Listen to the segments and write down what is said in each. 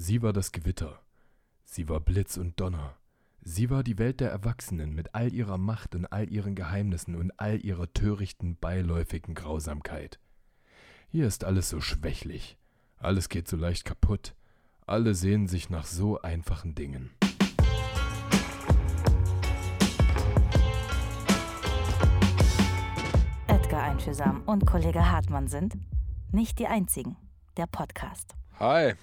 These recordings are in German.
Sie war das Gewitter. Sie war Blitz und Donner. Sie war die Welt der Erwachsenen mit all ihrer Macht und all ihren Geheimnissen und all ihrer törichten, beiläufigen Grausamkeit. Hier ist alles so schwächlich. Alles geht so leicht kaputt. Alle sehnen sich nach so einfachen Dingen. Edgar Einfühlsam und Kollege Hartmann sind nicht die einzigen. Der Podcast. Hi,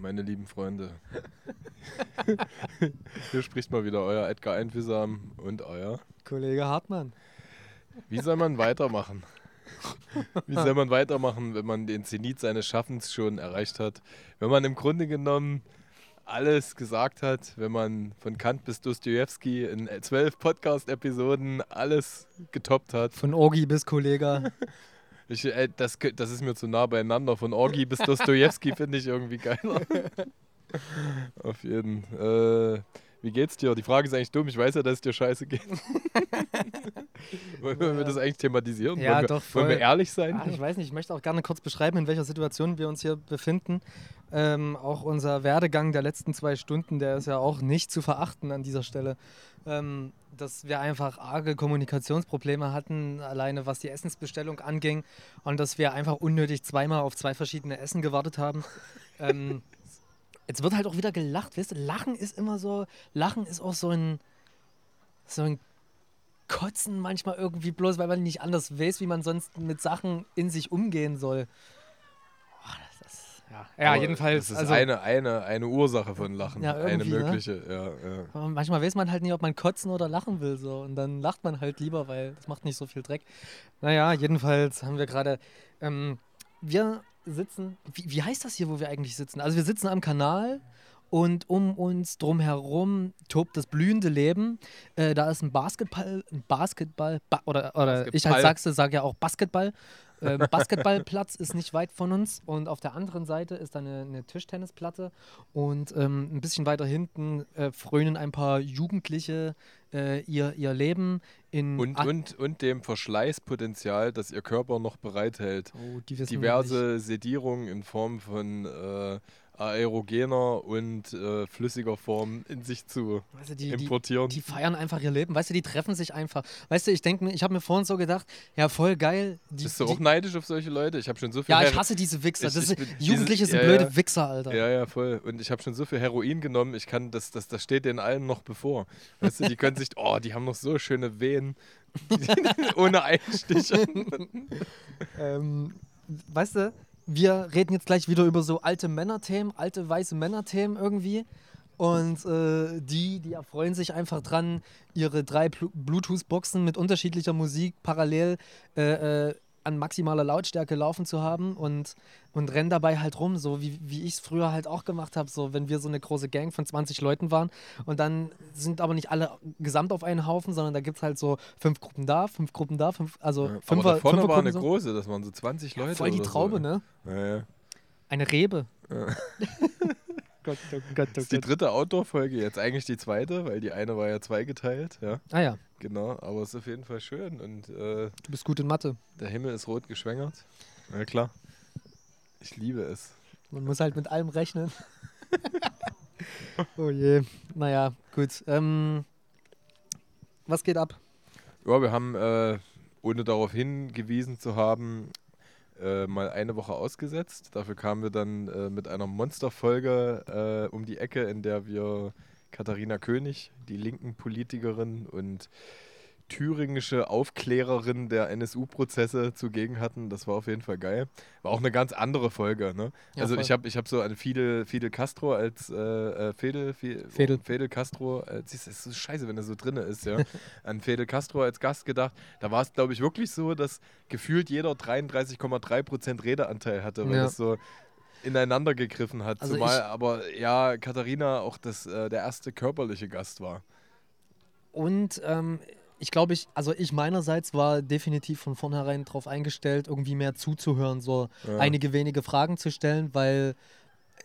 meine lieben Freunde. Hier spricht mal wieder euer Edgar Einfühlsam und euer Kollege Hartmann. Wie soll man weitermachen? Wie soll man weitermachen, wenn man den Zenit seines Schaffens schon erreicht hat? Wenn man im Grunde genommen alles gesagt hat, wenn man von Kant bis Dostoevsky in zwölf Podcast-Episoden alles getoppt hat. Von Orgi bis Kollega. Ich, äh, das, das ist mir zu nah beieinander. Von Orgi bis Dostoevsky finde ich irgendwie geiler. Auf jeden. Äh, wie geht's dir? Die Frage ist eigentlich dumm. Ich weiß ja, dass es dir scheiße geht. wollen wir das eigentlich thematisieren? Ja, wollen wir, doch. Voll. Wollen wir ehrlich sein? Ah, ich weiß nicht, ich möchte auch gerne kurz beschreiben, in welcher Situation wir uns hier befinden. Ähm, auch unser Werdegang der letzten zwei Stunden, der ist ja auch nicht zu verachten an dieser Stelle. Ähm, dass wir einfach arge Kommunikationsprobleme hatten, alleine was die Essensbestellung anging und dass wir einfach unnötig zweimal auf zwei verschiedene Essen gewartet haben. ähm, jetzt wird halt auch wieder gelacht, weißt du? Lachen ist immer so, Lachen ist auch so ein, so ein Kotzen manchmal irgendwie bloß, weil man nicht anders weiß, wie man sonst mit Sachen in sich umgehen soll. Oh, das ist, ja, ja jedenfalls. Das ist also, eine, eine, eine Ursache von Lachen. Ja, eine ne? mögliche, ja, ja. aber manchmal weiß man halt nicht, ob man kotzen oder lachen will. So. Und dann lacht man halt lieber, weil das macht nicht so viel Dreck. Naja, jedenfalls haben wir gerade. Ähm, wir sitzen. Wie, wie heißt das hier, wo wir eigentlich sitzen? Also, wir sitzen am Kanal und um uns drumherum tobt das blühende Leben. Äh, da ist ein Basketball, ein Basketball, ba oder, oder ich als Basketball. Sachse sage ja auch Basketball. Ähm, Basketballplatz ist nicht weit von uns und auf der anderen Seite ist dann eine, eine Tischtennisplatte und ähm, ein bisschen weiter hinten äh, frönen ein paar Jugendliche äh, ihr, ihr Leben in Und, und, und dem Verschleißpotenzial, das ihr Körper noch bereithält. oh, die wissen. Diverse Sedierungen in Form von äh, aerogener und äh, flüssiger Form in sich zu Also die, die, importieren. die feiern einfach ihr Leben. Weißt du, die treffen sich einfach. Weißt du, ich denke mir, ich habe mir vorhin so gedacht, ja, voll geil. Die, Bist du die, auch neidisch auf solche Leute? Ich habe schon so viel Ja, ich hasse diese Wichser. Ich- Das ich bin- Jugendliche diese- sind ja, blöde ja. Wichser, Alter. Ja, ja, voll. Und ich habe schon so viel Heroin genommen, ich kann, das, das, das steht den allen noch bevor. Weißt du, die können sich, oh, die haben noch so schöne Wehen. Ohne Einstiche. Ähm, weißt du, wir reden jetzt gleich wieder über so alte Männerthemen, alte weiße Männerthemen irgendwie. Und äh, die, die erfreuen sich einfach dran, ihre drei Blu- Bluetooth-Boxen mit unterschiedlicher Musik parallel äh, äh, an maximaler Lautstärke laufen zu haben und, und rennen dabei halt rum, so wie, wie ich es früher halt auch gemacht habe, so wenn wir so eine große Gang von 20 Leuten waren und dann sind aber nicht alle gesamt auf einen Haufen, sondern da gibt es halt so fünf Gruppen da, fünf Gruppen da, fünf, also Aber Fünfer, da vorne war Fünfergruppen eine so. große, das waren so 20 Leute. Voll die Traube, so. ne? Ja, ja. Eine Rebe. Ja. Gott, oh Gott, Das ist die dritte Outdoor-Folge, jetzt eigentlich die zweite, weil die eine war ja zweigeteilt, ja. Ah ja, Genau, aber es ist auf jeden Fall schön und äh, du bist gut in Mathe. der Himmel ist rot geschwängert. Ja, klar. Ich liebe es. Man muss halt mit allem rechnen. oh je. Naja, gut. Ähm, was geht ab? Ja, wir haben, äh, ohne darauf hingewiesen zu haben, äh, mal eine Woche ausgesetzt. Dafür kamen wir dann äh, mit einer Monsterfolge äh, um die Ecke, in der wir Katharina König, die linken Politikerin und thüringische Aufklärerin der NSU-Prozesse zugegen hatten. Das war auf jeden Fall geil. War auch eine ganz andere Folge. Ne? Ja, also voll. ich habe ich hab so an Fidel, Fidel Castro als äh, äh, Fidel, Fi- Fidel. Fidel Castro, du, es ist so scheiße, wenn er so drin ist, ja. an Fidel Castro als Gast gedacht. Da war es, glaube ich, wirklich so, dass gefühlt jeder 33,3% Redeanteil hatte, weil Ja. das so ineinander gegriffen hat. Also Zumal ich- aber ja Katharina auch das, äh, der erste körperliche Gast war. Und ähm, ich glaube, ich, also ich meinerseits war definitiv von vornherein darauf eingestellt, irgendwie mehr zuzuhören, so Ja. einige wenige Fragen zu stellen, weil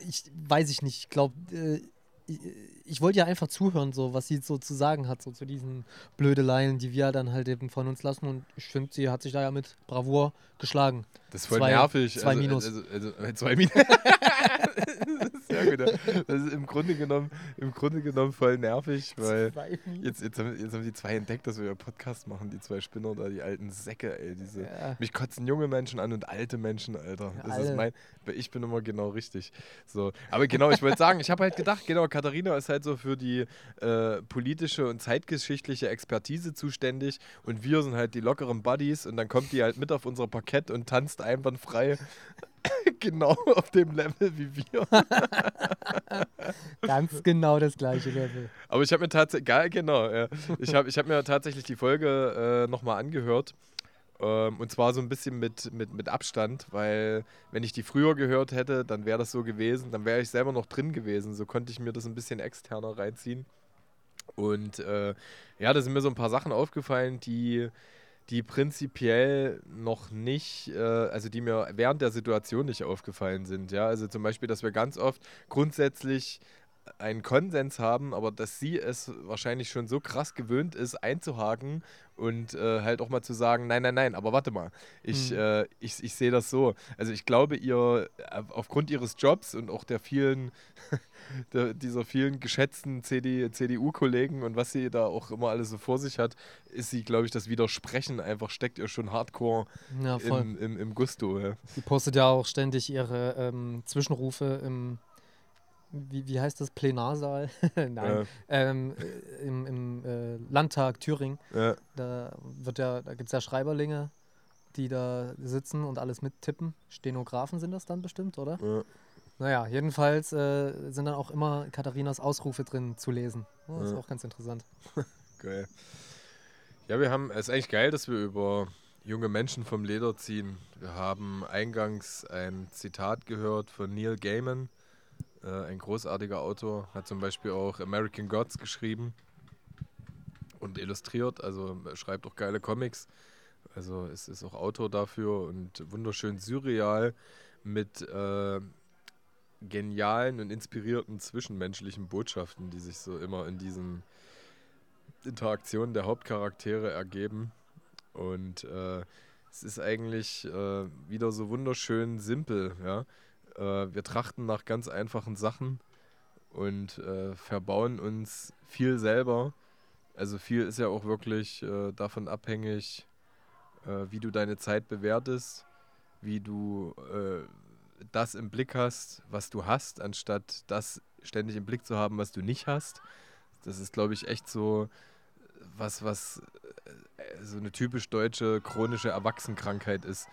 ich weiß ich nicht, ich glaube, äh, ich, ich wollte ja einfach zuhören, so was sie so zu sagen hat, so zu diesen Blödeleien, die wir dann halt eben von uns lassen. Und ich finde, sie hat sich da ja mit Bravour geschlagen. Das ist voll Zwei- nervig. zwei also, Minus. Also, also, äh, zwei Minus. ist gut. Das ist im Grunde genommen, im Grunde genommen voll nervig, weil jetzt, jetzt, haben, jetzt haben die zwei entdeckt, dass wir ja Podcast machen, die zwei Spinner da, die alten Säcke, ey. Diese, Ja. Mich kotzen junge Menschen an und alte Menschen, Alter. Das ist alle. mein, ich bin immer genau richtig. So. Aber genau, ich wollte sagen, ich habe halt gedacht, genau, Katharina ist halt so für die äh, politische und zeitgeschichtliche Expertise zuständig und wir sind halt die lockeren Buddies und dann kommt die halt mit auf unser Parkett und tanzt einwandfrei genau auf dem Level wie wir. Ganz genau das gleiche Level. Aber ich habe mir tatsächlich, geil, genau, ja. ich habe ich hab mir tatsächlich die Folge äh, nochmal angehört. Ähm, und zwar so ein bisschen mit, mit, mit Abstand, weil wenn ich die früher gehört hätte, dann wäre das so gewesen, dann wäre ich selber noch drin gewesen. So konnte ich mir das ein bisschen externer reinziehen. Und äh, ja, da sind mir so ein paar Sachen aufgefallen, die, die prinzipiell noch nicht, äh, also die mir während der Situation nicht aufgefallen sind. Ja, also zum Beispiel, dass wir ganz oft grundsätzlich einen Konsens haben, aber dass sie es wahrscheinlich schon so krass gewöhnt ist, einzuhaken und äh, halt auch mal zu sagen, nein, nein, nein, aber warte mal, ich, Mhm. äh, ich, ich sehe das so. Also ich glaube, ihr äh, aufgrund ihres Jobs und auch der vielen, der, dieser vielen geschätzten CD, CDU-Kollegen und was sie da auch immer alles so vor sich hat, ist sie, glaube ich, das Widersprechen einfach steckt ihr schon hardcore Ja, im, im, im Gusto. Ja. Die postet ja auch ständig ihre ähm, Zwischenrufe im, wie, wie heißt das, Plenarsaal? Nein, ähm, äh, im, im äh, Landtag Thüringen. Ja. Da, wird ja, da gibt es ja Schreiberlinge, die da sitzen und alles mittippen. Stenografen sind das dann bestimmt, oder? Ja. Naja, jedenfalls äh, sind dann auch immer Katharinas Ausrufe drin zu lesen. Ja, das ist auch ganz interessant. Geil. Ja, wir haben, es ist eigentlich geil, dass wir über junge Menschen vom Leder ziehen. Wir haben eingangs ein Zitat gehört von Neil Gaiman, äh, ein großartiger Autor, hat zum Beispiel auch American Gods geschrieben und illustriert, also schreibt auch geile Comics. Also es ist auch Autor dafür und wunderschön surreal mit äh, genialen und inspirierten zwischenmenschlichen Botschaften, die sich so immer in diesen Interaktionen der Hauptcharaktere ergeben. Und äh, es ist eigentlich äh, wieder so wunderschön simpel. Ja? Äh, wir trachten nach ganz einfachen Sachen und äh, verbauen uns viel selber. Also viel ist ja auch wirklich äh, davon abhängig, äh, wie du deine Zeit bewertest, wie du äh, das im Blick hast, was du hast, anstatt das ständig im Blick zu haben, was du nicht hast. Das ist, glaube ich, echt so was, was äh, so eine typisch deutsche chronische Erwachsenenkrankheit ist.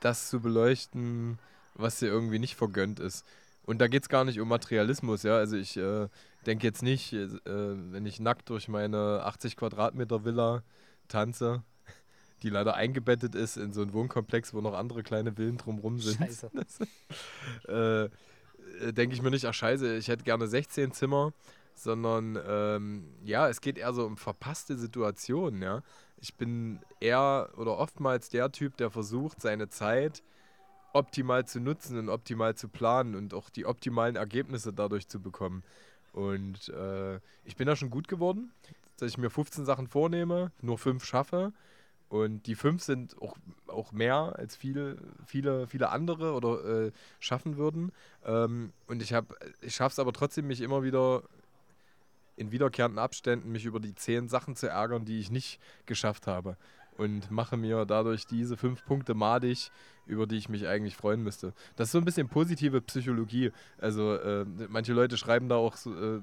Das zu beleuchten, was dir irgendwie nicht vergönnt ist. Und da geht es gar nicht um Materialismus, ja. Also ich äh, denke jetzt nicht, äh, wenn ich nackt durch meine 80 Quadratmeter Villa tanze, die leider eingebettet ist in so einen Wohnkomplex, wo noch andere kleine Villen drumrum sind. Scheiße. äh, äh, denke ich mir nicht, ach scheiße, ich hätte gerne 16 Zimmer, sondern ähm, ja, es geht eher so um verpasste Situationen, ja. Ich bin eher oder oftmals der Typ, der versucht, seine Zeit optimal zu nutzen und optimal zu planen und auch die optimalen Ergebnisse dadurch zu bekommen. Und äh, ich bin da schon gut geworden, dass ich mir 15 Sachen vornehme, nur fünf schaffe. Und die fünf sind auch, auch mehr als viele, viele, viele andere oder äh, schaffen würden. Ähm, und ich ich schaffe es aber trotzdem, mich immer wieder in wiederkehrenden Abständen mich über die zehn Sachen zu ärgern, die ich nicht geschafft habe. Und mache mir dadurch diese fünf Punkte madig, über die ich mich eigentlich freuen müsste. Das ist so ein bisschen positive Psychologie. Also äh, manche Leute schreiben da auch so, äh,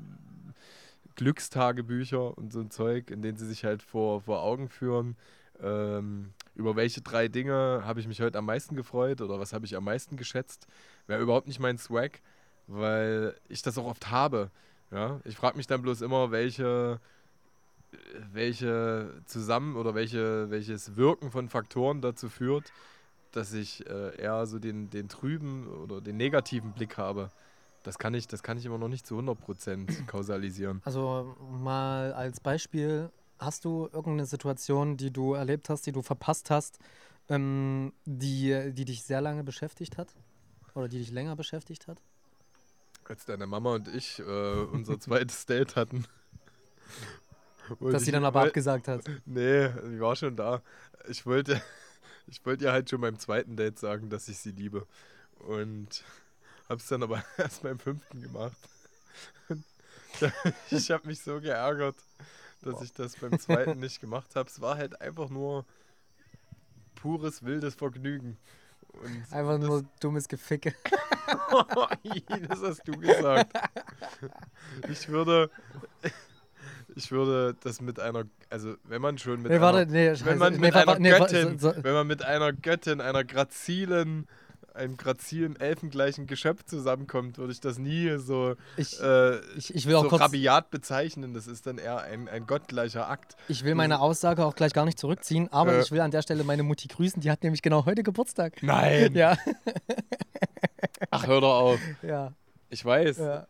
Glückstagebücher und so ein Zeug, in denen sie sich halt vor, vor Augen führen, ähm, über welche drei Dinge habe ich mich heute am meisten gefreut oder was habe ich am meisten geschätzt. Wäre überhaupt nicht mein Swag, weil ich das auch oft habe. Ja? Ich frage mich dann bloß immer, welche, welche zusammen oder welche, welches Wirken von Faktoren dazu führt, dass ich äh, eher so den, den trüben oder den negativen Blick habe. Das kann ich, das kann ich immer noch nicht zu 100% kausalisieren. Also mal als Beispiel, hast du irgendeine Situation, die du erlebt hast, die du verpasst hast, ähm, die, die dich sehr lange beschäftigt hat? Oder die dich länger beschäftigt hat? Als deine Mama und ich äh, unser zweites Date hatten. Wollte Dass sie dann aber abgesagt hat. Nee, ich war schon da. Ich wollte, ich wollte ihr halt schon beim zweiten Date sagen, dass ich sie liebe. Und hab's dann aber erst beim fünften gemacht. ich habe mich so geärgert, dass ich das beim zweiten nicht gemacht habe. Es war halt einfach nur pures wildes Vergnügen. Und Einfach nur dummes Geficke. das hast du gesagt. Ich würde, ich würde das mit einer, also wenn man schon mit Nee, warte, einer, nee, wenn scheiße. man Nee, mit warte, einer nee, wa- Göttin, so- so- wenn man mit einer Göttin, einer grazilen, einem grazilen, elfengleichen Geschöpf zusammenkommt, würde ich das nie so, Ich, äh, ich, ich will auch so kurz, rabiat bezeichnen. Das ist dann eher ein, ein gottgleicher Akt. ich will meine Aussage auch gleich gar nicht zurückziehen, aber Äh. ich will an der Stelle meine Mutti grüßen, die hat nämlich genau heute Geburtstag. Nein! Ja, Ach, hör doch auf. ja, Ich weiß. ja.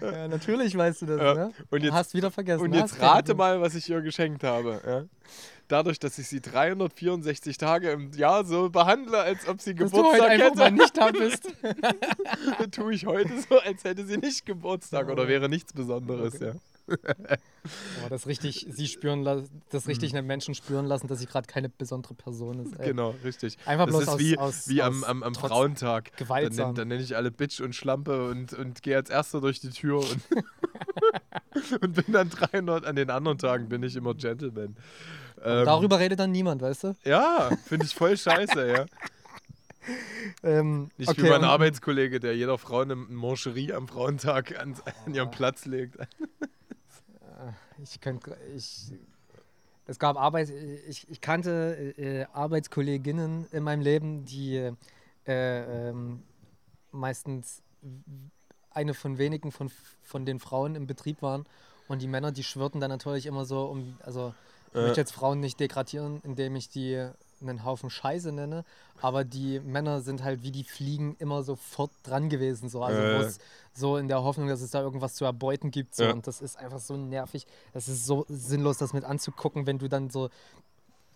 Ja, natürlich weißt du das, Ja. ne? Und jetzt- Hast wieder vergessen. Und ne? jetzt rate mal, was ich ihr geschenkt habe. Ja? Dadurch, dass ich sie 364 Tage im Jahr so behandle, als ob sie Dass du heute Geburtstag einfach mal hätte, nicht da bist. tue ich heute so, als hätte sie nicht Geburtstag oder wäre nichts Besonderes. Ja. Aber das richtig, sie spüren das richtig einen Menschen spüren lassen, dass sie gerade keine besondere Person ist. Ey. Mhm. Genau, richtig. Einfach das bloß ist aus- wie, aus- wie am, aus am, am Trotz Frauentag. Dann gewaltsam. nenne dann nenn ich alle Bitch und Schlampe und, und gehe als Erster durch die Tür und, und bin dann 300. An den anderen Tagen bin ich immer Gentleman. Ähm, Darüber redet dann niemand, weißt du? Ja, finde ich voll scheiße, ja. Ähm, Nicht okay, wie mein Arbeitskollege, der jeder Frau eine Mancherie am Frauentag an, an ihren Platz legt. Ich könnte, ich, es gab Arbeit, ich, ich kannte äh, Arbeitskolleginnen in meinem Leben, die äh, ähm, meistens eine von wenigen von, von den Frauen im Betrieb waren und die Männer, die schwirrten dann natürlich immer so um, also ich Äh. möchte jetzt Frauen nicht degradieren, indem ich die einen Haufen Scheiße nenne, aber die Männer sind halt wie die Fliegen immer sofort dran gewesen, so, also Äh. es so in der Hoffnung, dass es da irgendwas zu erbeuten gibt, so, Ja. und das ist einfach so nervig, das ist so sinnlos, das mit anzugucken, wenn du dann so,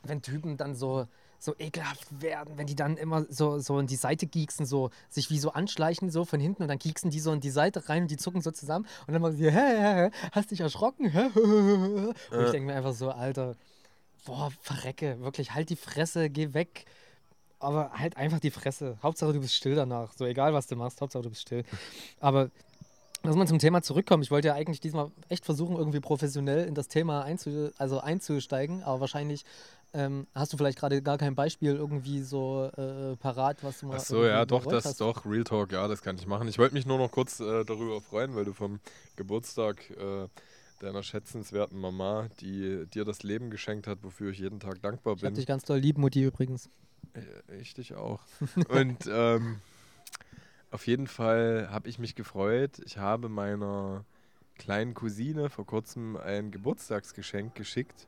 wenn Typen dann so so ekelhaft werden, wenn die dann immer so, so in die Seite gieksen, so sich wie so anschleichen, so von hinten und dann gieksen die so in die Seite rein und die zucken so zusammen und dann machen sie, hä, hä, hä, hast dich erschrocken? Hä? Und ich denke mir einfach so, Alter, boah, verrecke, wirklich, halt die Fresse, geh weg. Aber halt einfach die Fresse. Hauptsache, du bist still danach. So egal, was du machst, Hauptsache, du bist still. Aber lass mal zum Thema zurückkommen. Ich wollte ja eigentlich diesmal echt versuchen, irgendwie professionell in das Thema einzu also einzusteigen, aber wahrscheinlich ähm, hast du vielleicht gerade gar kein Beispiel irgendwie so äh, parat, was du mal. Ach so, ja, doch, das hast. doch, Real Talk, ja, das kann ich machen. Ich wollte mich nur noch kurz äh, darüber freuen, weil du vom Geburtstag äh, deiner schätzenswerten Mama, die dir das Leben geschenkt hat, wofür ich jeden Tag dankbar Ich hab bin. dich ganz doll lieb, Mutti übrigens. Ich dich auch. Und ähm, auf jeden Fall habe ich mich gefreut. Ich habe meiner kleinen Cousine vor kurzem ein Geburtstagsgeschenk geschickt.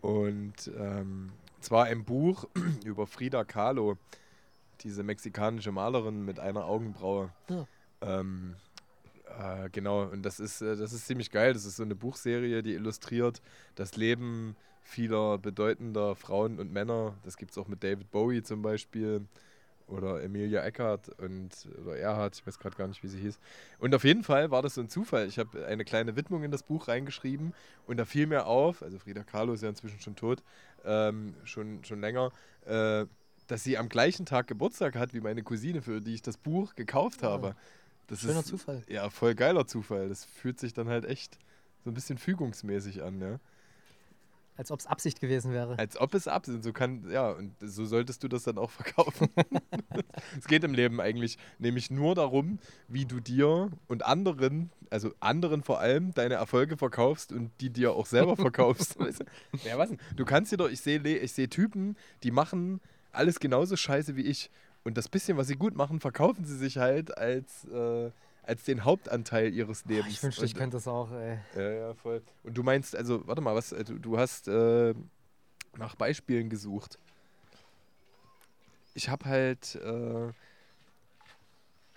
Und ähm, zwar ein Buch über Frida Kahlo, diese mexikanische Malerin mit einer Augenbraue. Ja. Ähm, äh, genau, und das ist, äh, das ist ziemlich geil. Das ist so eine Buchserie, die illustriert das Leben vieler bedeutender Frauen und Männer. Das gibt es auch mit David Bowie zum Beispiel oder Emilia Eckert und oder Erhard, ich weiß gerade gar nicht, wie sie hieß. Und auf jeden Fall war das so ein Zufall. Ich habe eine kleine Widmung in das Buch reingeschrieben und da fiel mir auf, also Frida Kahlo ist ja inzwischen schon tot, ähm, schon, schon länger, äh, dass sie am gleichen Tag Geburtstag hat wie meine Cousine, für die ich das Buch gekauft habe. Das Schöner ist, Zufall. Ja, voll geiler Zufall. Das fühlt sich dann halt echt so ein bisschen fügungsmäßig an, ja. Als ob es Absicht gewesen wäre. Als ob es ab sind. So kann, ja, und so solltest du das dann auch verkaufen. es geht im Leben eigentlich nämlich nur darum, wie du dir und anderen, also anderen vor allem, deine Erfolge verkaufst und die dir auch selber verkaufst. Ja, was denn? Du kannst dir doch, ich sehe ich seh Typen, die machen alles genauso scheiße wie ich. Und das bisschen, was sie gut machen, verkaufen sie sich halt als, äh, als den Hauptanteil ihres Lebens. Ich wünschte, ich könnte das auch, ey. ja, ja, voll. Und du meinst, also, warte mal, was, äh, du, du hast äh, nach Beispielen gesucht. Ich habe halt, äh,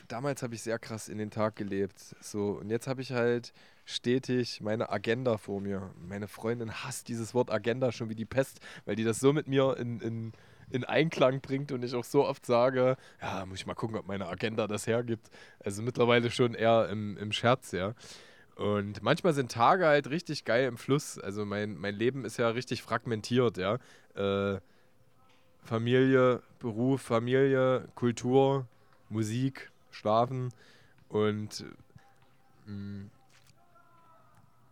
damals habe ich sehr krass in den Tag gelebt. So, und jetzt habe ich halt stetig meine Agenda vor mir. Meine Freundin hasst dieses Wort Agenda schon wie die Pest, weil die das so mit mir in, in, in Einklang bringt und ich auch so oft sage, ja, muss ich mal gucken, ob meine Agenda das hergibt. Also mittlerweile schon eher im, im Scherz, ja. Und manchmal sind Tage halt richtig geil im Fluss. Also mein, mein Leben ist ja richtig fragmentiert, ja. Äh, Familie, Beruf, Familie, Kultur, Musik, Schlafen und mh, mm,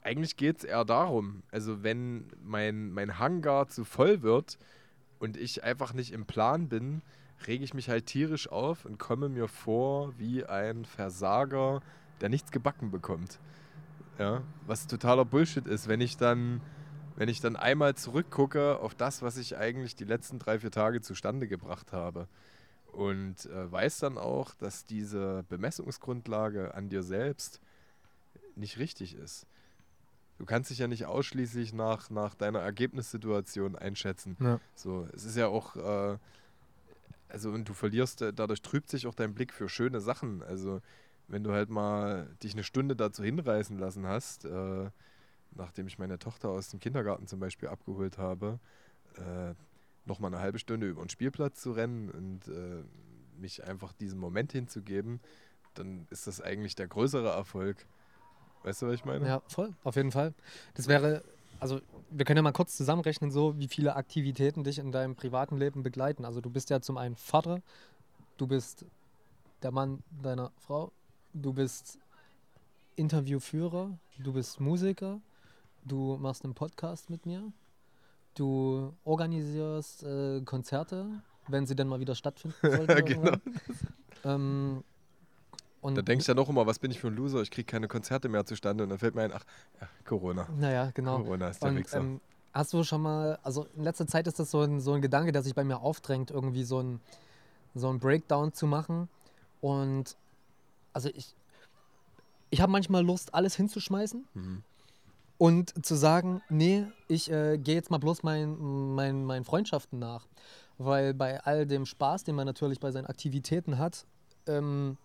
eigentlich geht es eher darum, also wenn mein, mein Hangar zu voll wird und ich einfach nicht im Plan bin, rege ich mich halt tierisch auf und komme mir vor wie ein Versager, der nichts gebacken bekommt. Ja, was totaler Bullshit ist, wenn ich dann, wenn ich dann einmal zurückgucke auf das, was ich eigentlich die letzten drei, vier Tage zustande gebracht habe. Und äh, weiß dann auch, dass diese Bemessungsgrundlage an dir selbst nicht richtig ist. Du kannst dich ja nicht ausschließlich nach, nach deiner Ergebnissituation einschätzen. Ja. So, es ist ja auch, äh, also und du verlierst, äh, dadurch trübt sich auch dein Blick für schöne Sachen. Also wenn du halt mal dich eine Stunde dazu hinreißen lassen hast, äh, nachdem ich meine Tochter aus dem Kindergarten zum Beispiel abgeholt habe, äh, nochmal eine halbe Stunde über den Spielplatz zu rennen und äh, mich einfach diesem Moment hinzugeben, dann ist das eigentlich der größere Erfolg. Weißt du, was ich meine? Ja, voll, auf jeden Fall. Das wäre, also wir können ja mal kurz zusammenrechnen, so wie viele Aktivitäten dich in deinem privaten Leben begleiten. Also du bist ja zum einen Vater, du bist der Mann deiner Frau, du bist Interviewführer, du bist Musiker, du machst einen Podcast mit mir, du organisierst äh, Konzerte, wenn sie denn mal wieder stattfinden sollten. genau. Ähm, da denkst du ja noch immer, was bin ich für ein Loser, ich kriege keine Konzerte mehr zustande und dann fällt mir ein, ach, ja, Corona. Naja, genau. Corona ist der und, Wichser. Ähm, hast du schon mal, also in letzter Zeit ist das so ein, so ein Gedanke, der sich bei mir aufdrängt, irgendwie so ein, so ein Breakdown zu machen und also ich, ich habe manchmal Lust, alles hinzuschmeißen mhm. und zu sagen, nee, ich äh, gehe jetzt mal bloß meinen mein, mein Freundschaften nach. Weil bei all dem Spaß, den man natürlich bei seinen Aktivitäten hat, ähm,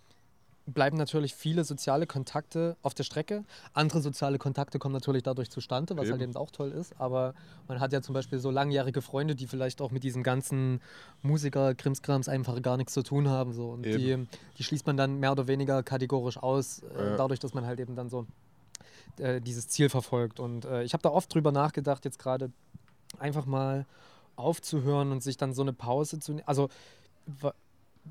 bleiben natürlich viele soziale Kontakte auf der Strecke. Andere soziale Kontakte kommen natürlich dadurch zustande, was halt eben. halt eben auch toll ist. Aber man hat ja zum Beispiel so langjährige Freunde, die vielleicht auch mit diesem ganzen Musiker-Krimskrams einfach gar nichts zu tun haben. So. Und die, die, schließt man dann mehr oder weniger kategorisch aus, äh, ja. dadurch, dass man halt eben dann so äh, dieses Ziel verfolgt. Und äh, ich habe da oft drüber nachgedacht, jetzt gerade einfach mal aufzuhören und sich dann so eine Pause zu nehmen. Also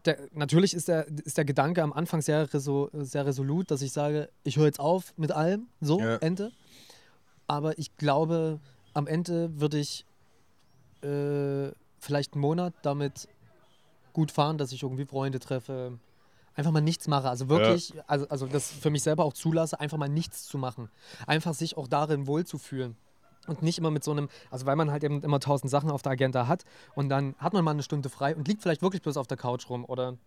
der, natürlich ist der, ist der Gedanke am Anfang sehr, reso, sehr resolut, dass ich sage, ich höre jetzt auf mit allem, so, ja. Ende. Aber ich glaube, am Ende würde ich äh, vielleicht einen Monat damit gut fahren, dass ich irgendwie Freunde treffe, einfach mal nichts mache. Also wirklich, ja. also, also das für mich selber auch zulasse, einfach mal nichts zu machen. Einfach sich auch darin wohlzufühlen und nicht immer mit so einem, also weil man halt eben immer tausend Sachen auf der Agenda hat und dann hat man mal eine Stunde frei und liegt vielleicht wirklich bloß auf der Couch rum oder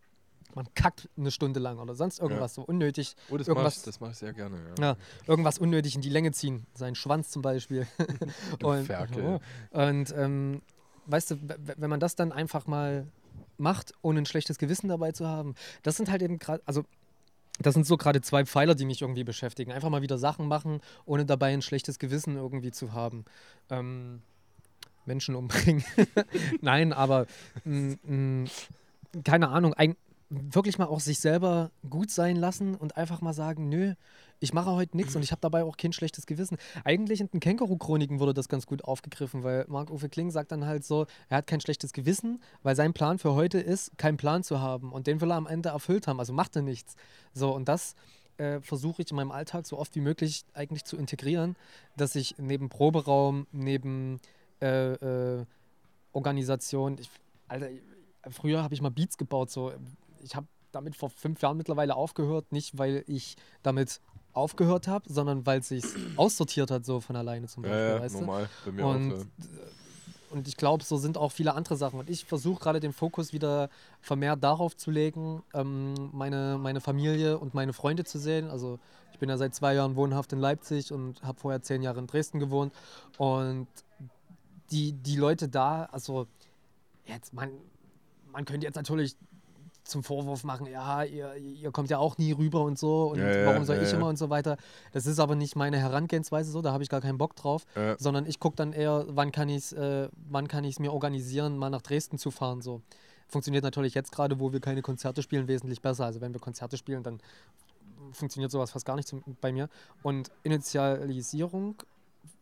man kackt eine Stunde lang oder sonst irgendwas ja. so unnötig. Oh, das mache ich, sehr gerne. Ja. ja. irgendwas unnötig in die Länge ziehen, seinen Schwanz zum Beispiel. und, Ferkel. und ähm, weißt du, wenn man das dann einfach mal macht, ohne ein schlechtes Gewissen dabei zu haben, das sind halt eben gerade, also das sind so gerade zwei Pfeiler, die mich irgendwie beschäftigen. Einfach mal wieder Sachen machen, ohne dabei ein schlechtes Gewissen irgendwie zu haben. Ähm, Menschen umbringen. Nein, aber mh, mh, keine Ahnung, ein, wirklich mal auch sich selber gut sein lassen und einfach mal sagen, nö, ich mache heute nichts und ich habe dabei auch kein schlechtes Gewissen. Eigentlich in den Känguru-Chroniken wurde das ganz gut aufgegriffen, weil Marc-Uwe Kling sagt dann halt so, er hat kein schlechtes Gewissen, weil sein Plan für heute ist, keinen Plan zu haben und den will er am Ende erfüllt haben, also macht er nichts. So, und das äh, versuche ich in meinem Alltag so oft wie möglich eigentlich zu integrieren, dass ich neben Proberaum, neben äh, äh, Organisation, ich, Alter, früher habe ich mal Beats gebaut, so ich habe damit vor fünf Jahren mittlerweile aufgehört, nicht weil ich damit aufgehört habe, sondern weil es sich aussortiert hat, so von alleine zum Beispiel. Ja, ja normal, bei mir und, auch. Ja. Und ich glaube, so sind auch viele andere Sachen. Und ich versuche gerade den Fokus wieder vermehrt darauf zu legen, ähm, meine, meine Familie und meine Freunde zu sehen. Also ich bin ja seit zwei Jahren wohnhaft in Leipzig und habe vorher zehn Jahre in Dresden gewohnt. Und die, die Leute da, also jetzt, man, man könnte jetzt natürlich zum Vorwurf machen, ja, ihr, ihr kommt ja auch nie rüber und so und ja, warum soll ja, ich ja. immer und so weiter. Das ist aber nicht meine Herangehensweise so, da habe ich gar keinen Bock drauf, sondern ich gucke dann eher, wann kann ich es äh, mir organisieren, mal nach Dresden zu fahren. So. Funktioniert natürlich jetzt gerade, wo wir keine Konzerte spielen, wesentlich besser. Also wenn wir Konzerte spielen, dann funktioniert sowas fast gar nicht zum, bei mir. Und Initialisierung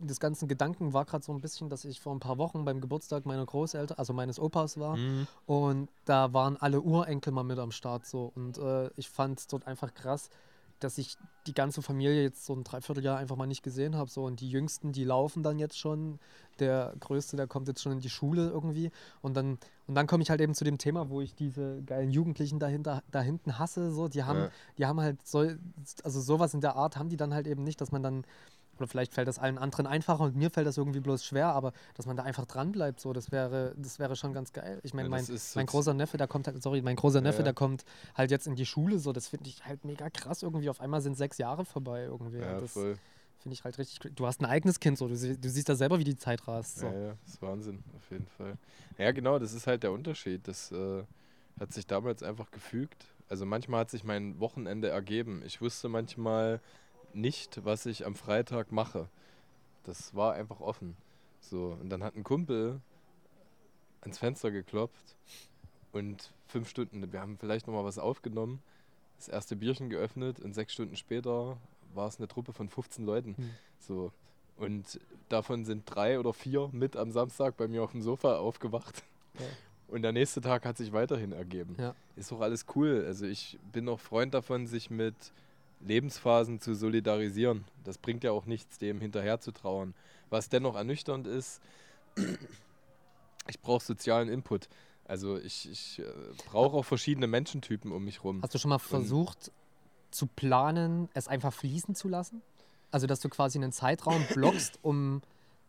des ganzen Gedanken war gerade so ein bisschen, dass ich vor ein paar Wochen beim Geburtstag meiner Großeltern, also meines Opas war. Mhm. Und da waren alle Urenkel mal mit am Start so. Und äh, ich fand es dort einfach krass, dass ich die ganze Familie jetzt so ein Dreivierteljahr einfach mal nicht gesehen habe. So. Und die Jüngsten, die laufen dann jetzt schon. Der Größte, der kommt jetzt schon in die Schule irgendwie. Und dann, und dann komme ich halt eben zu dem Thema, wo ich diese geilen Jugendlichen dahinter, da hinten hasse. So. Die, haben, Ja. die haben halt so, also sowas in der Art haben die dann halt eben nicht, dass man dann oder vielleicht fällt das allen anderen einfacher und mir fällt das irgendwie bloß schwer, aber dass man da einfach dran bleibt, so, das wäre, das wäre schon ganz geil. Ich meine, Ja, mein, mein großer Neffe, der kommt halt, sorry, mein großer Neffe, ja. der kommt halt jetzt in die Schule, so, das finde ich halt mega krass irgendwie. Auf einmal sind sechs Jahre vorbei irgendwie. Ja, das voll. finde ich halt richtig. Du hast ein eigenes Kind, so, du, sie- du siehst da selber, wie die Zeit rast. So. Ja, ja, das ist Wahnsinn, auf jeden Fall. Ja, genau, das ist halt der Unterschied. Das äh, hat sich damals einfach gefügt. Also manchmal hat sich mein Wochenende ergeben. Ich wusste manchmal nicht, was ich am Freitag mache. Das war einfach offen. So, und dann hat ein Kumpel ans Fenster geklopft und fünf Stunden, wir haben vielleicht nochmal was aufgenommen, das erste Bierchen geöffnet und sechs Stunden später war es eine Truppe von 15 Leuten. Hm. So. Und davon sind drei oder vier mit am Samstag bei mir auf dem Sofa aufgewacht. Ja. Und der nächste Tag hat sich weiterhin ergeben. Ja. Ist doch alles cool. Also ich bin auch Freund davon, sich mit Lebensphasen zu solidarisieren. Das bringt ja auch nichts, dem hinterher zu trauern. Was dennoch ernüchternd ist, ich brauche sozialen Input. Also ich, ich äh, brauche auch verschiedene Menschentypen um mich rum. Hast du schon mal versucht zu planen, es einfach fließen zu lassen? Also, dass du quasi einen Zeitraum blockst, um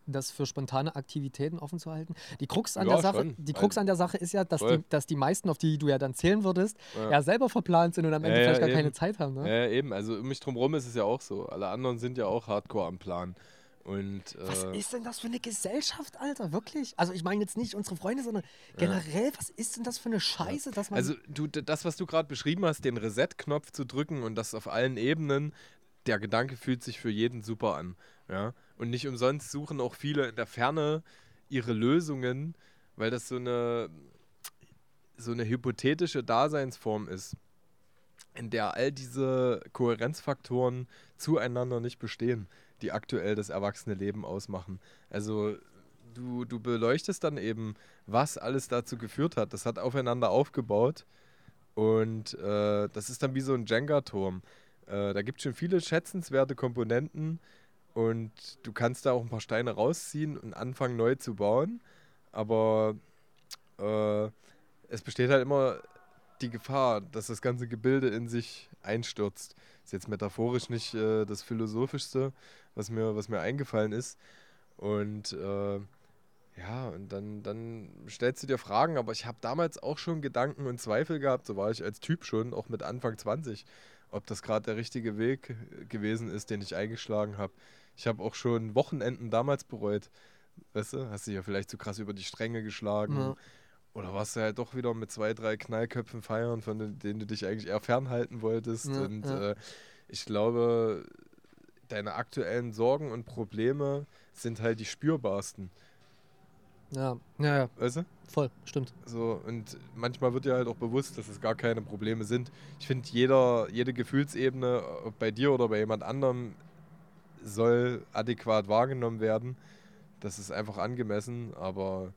das für spontane Aktivitäten offen zu halten. Die Krux an, Ja, der, Sache, schon. die Krux an der Sache ist ja, dass die, dass die meisten, auf die du ja dann zählen würdest, Ja. ja, selber verplant sind und am Ende Ja, ja, vielleicht gar keine eben. Zeit haben. Ne? Ja, eben. Also um mich drum rum ist es ja auch so. Alle anderen sind ja auch hardcore am Plan. Und Was äh, ist denn das für eine Gesellschaft, Alter? Wirklich? Also ich meine jetzt nicht unsere Freunde, sondern generell, was ist denn das für eine Scheiße, dass man... Also du, das, was du gerade beschrieben hast, den Reset-Knopf zu drücken und das auf allen Ebenen, der Gedanke fühlt sich für jeden super an. Ja? Und nicht umsonst suchen auch viele in der Ferne ihre Lösungen, weil das so eine, so eine hypothetische Daseinsform ist, in der all diese Kohärenzfaktoren zueinander nicht bestehen, die aktuell das erwachsene Leben ausmachen. Also du, du beleuchtest dann eben, was alles dazu geführt hat. Das hat aufeinander aufgebaut und äh, das ist dann wie so ein Jenga-Turm. Äh, da gibt es schon viele schätzenswerte Komponenten und du kannst da auch ein paar Steine rausziehen und anfangen neu zu bauen. Aber äh, es besteht halt immer die Gefahr, dass das ganze Gebilde in sich einstürzt. Ist jetzt metaphorisch nicht äh, das Philosophischste, was mir, was mir eingefallen ist. Und äh, ja, und dann, dann stellst du dir Fragen, aber ich habe damals auch schon Gedanken und Zweifel gehabt, so war ich als Typ schon, auch mit Anfang 20, ob das gerade der richtige Weg gewesen ist, den ich eingeschlagen habe. Ich habe auch schon Wochenenden damals bereut. Weißt du, hast dich ja vielleicht zu krass über die Stränge geschlagen. Ja. Oder warst du halt doch wieder mit zwei, drei Knallköpfen feiern, von den- denen du dich eigentlich eher fernhalten wolltest. Ja, und ja. Äh, ich glaube, deine aktuellen Sorgen und Probleme sind halt die spürbarsten. Ja, ja, ja, Weißt du? voll, stimmt. So, und manchmal wird dir halt auch bewusst, dass es gar keine Probleme sind. Ich finde, jeder, jede Gefühlsebene, ob bei dir oder bei jemand anderem, soll adäquat wahrgenommen werden. Das ist einfach angemessen, aber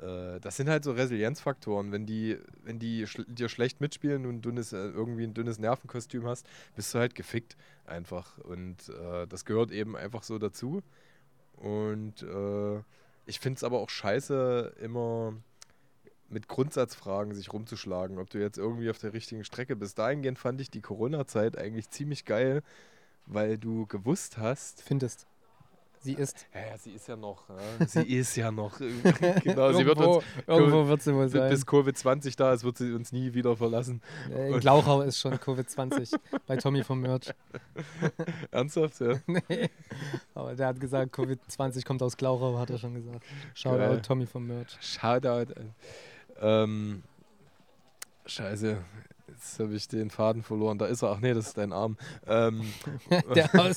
äh, das sind halt so Resilienzfaktoren. Wenn die, wenn die schl dir schlecht mitspielen und du dünnes, äh, irgendwie ein dünnes Nervenkostüm hast, bist du halt gefickt einfach. Und äh, das gehört eben einfach so dazu. Und äh, ich finde es aber auch scheiße, immer mit Grundsatzfragen sich rumzuschlagen, ob du jetzt irgendwie auf der richtigen Strecke bist. Dahingehend fand ich die Corona-Zeit eigentlich ziemlich geil, weil du gewusst hast, Findest. Sie ist. ja, ja, sie ist ja noch, ja, sie ist ja noch, genau, sie wird irgendwo, uns, irgendwo wird sie wohl bis- sein. bis Covid-20 da ist, wird sie uns nie wieder verlassen. Äh, In Glauchau ist schon Covid-20 bei Tommy vom Merch. Ernsthaft, ja? nee. Aber der hat gesagt, Covid-20 kommt aus Glauchau, hat er schon gesagt. Shoutout Geil. Tommy vom Merch. Shoutout. Ähm, scheiße, jetzt habe ich den Faden verloren. Da ist er. Ach nee, das ist dein Arm. Ähm, Der aus.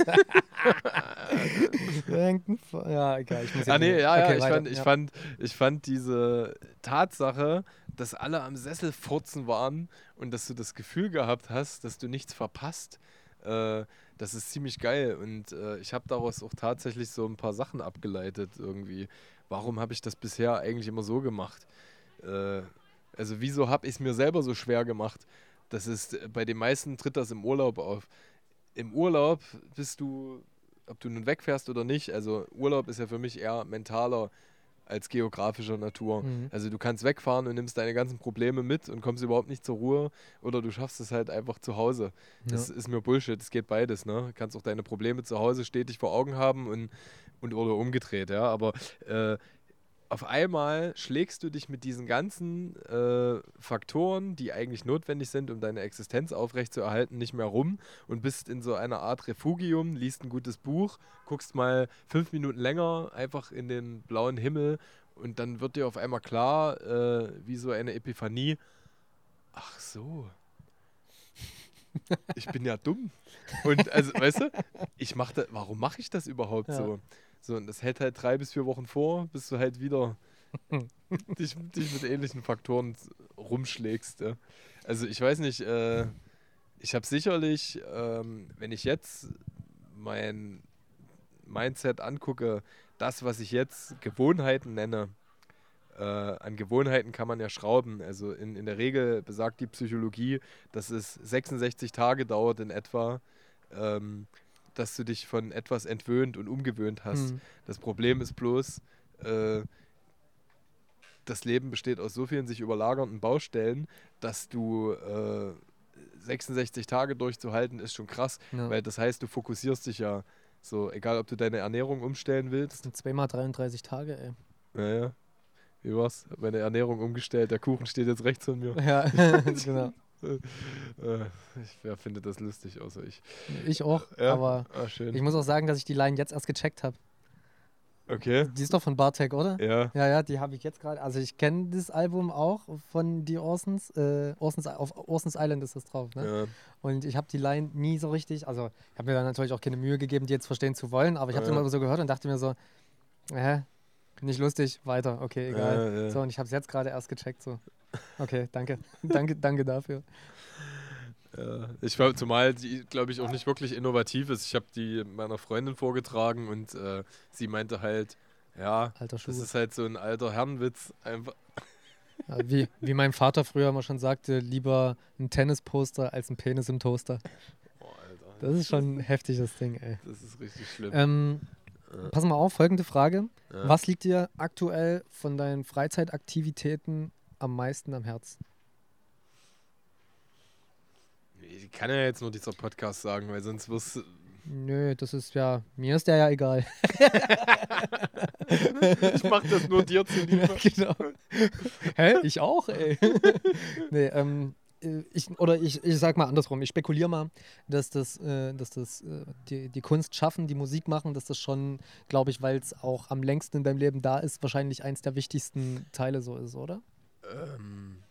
Irgendein Fa- ja, egal. Ich muss Ah jetzt nee, ja, ja, Okay, ich, weiter, fand, ich, ja. fand, ich fand diese Tatsache, dass alle am Sessel furzen waren und dass du das Gefühl gehabt hast, dass du nichts verpasst, äh, das ist ziemlich geil und äh, ich habe daraus auch tatsächlich so ein paar Sachen abgeleitet irgendwie. Warum habe ich das bisher eigentlich immer so gemacht? Äh, also wieso habe ich es mir selber so schwer gemacht? Das ist, bei den meisten tritt das im Urlaub auf. Im Urlaub bist du, ob du nun wegfährst oder nicht, also Urlaub ist ja für mich eher mentaler als geografischer Natur. Mhm. Also du kannst wegfahren und nimmst deine ganzen Probleme mit und kommst überhaupt nicht zur Ruhe oder du schaffst es halt einfach zu Hause. Das Ja. ist mir Bullshit, es geht beides, ne? Du kannst auch deine Probleme zu Hause stetig vor Augen haben und, und oder umgedreht, ja. Aber äh, auf einmal schlägst du dich mit diesen ganzen äh, Faktoren, die eigentlich notwendig sind, um deine Existenz aufrechtzuerhalten, nicht mehr rum und bist in so einer Art Refugium, liest ein gutes Buch, guckst mal fünf Minuten länger einfach in den blauen Himmel und dann wird dir auf einmal klar, äh, wie so eine Epiphanie, ach so, ich bin ja dumm. Und also, weißt du, ich mach da, warum mache ich das überhaupt Ja. so? So, und das hält halt drei bis vier Wochen vor, bis du halt wieder dich, dich mit ähnlichen Faktoren rumschlägst. Ja. Also ich weiß nicht, äh, ich habe sicherlich, ähm, wenn ich jetzt mein Mindset angucke, das, was ich jetzt Gewohnheiten nenne, äh, an Gewohnheiten kann man ja schrauben. Also in, in der Regel besagt die Psychologie, dass es 66 Tage dauert in etwa, ähm, dass du dich von etwas entwöhnt und umgewöhnt hast. Mhm. Das Problem ist bloß, äh, das Leben besteht aus so vielen sich überlagernden Baustellen, dass du äh, 66 Tage durchzuhalten, ist schon krass, Ja. weil das heißt, du fokussierst dich ja so, egal ob du deine Ernährung umstellen Das willst. sind zweimal 33 Tage, ey. Naja, wie war's? Meine Ernährung umgestellt, der Kuchen steht jetzt rechts von mir. Ja, genau. Äh, ich, wer findet das lustig, außer ich. Ich auch, Ja? aber ah, ich muss auch sagen, dass ich die Line jetzt erst gecheckt habe. okay. Die ist doch von Bartek, oder? Ja. Ja, ja, die habe ich jetzt gerade. Also ich kenne das Album auch von die Orsons. Äh, Orsons auf Orsons Island ist das drauf, ne? ja. Und ich habe die Line nie so richtig, also ich habe mir da natürlich auch keine Mühe gegeben, die jetzt verstehen zu wollen, aber ich habe Ja. immer so gehört und dachte mir so, hä, nicht lustig, weiter, okay, egal. Ja. So, und ich habe es jetzt gerade erst gecheckt, so. Okay, danke, danke, danke dafür. Ich war zumal die, glaube ich, auch nicht wirklich innovativ ist. Ich habe die meiner Freundin vorgetragen und äh, sie meinte halt, ja, das ist halt so ein alter Herrenwitz. Einfach. Ja, wie, wie mein Vater früher immer schon sagte, lieber ein Tennisposter als ein Penis im Toaster. Boah, Alter. Das ist schon heftig, das Ding, ey. Das ist richtig schlimm. Ähm, pass mal auf, folgende Frage. Ja. Was liegt dir aktuell von deinen Freizeitaktivitäten am meisten am Herzen? Ich kann ja jetzt nur dieser Podcast sagen, weil sonst wirst du. Nö, das ist ja, mir ist der ja egal. Ich mach das nur dir zuliebe. genau. Hä? Ich auch, ey. nee, ähm, äh, ich, oder ich, ich sag mal andersrum, ich spekuliere mal, dass das, äh, dass das äh, die, die Kunst schaffen, die Musik machen, dass das schon, glaube ich, weil es auch am längsten in deinem Leben da ist, wahrscheinlich eins der wichtigsten Teile so ist, oder? Ähm,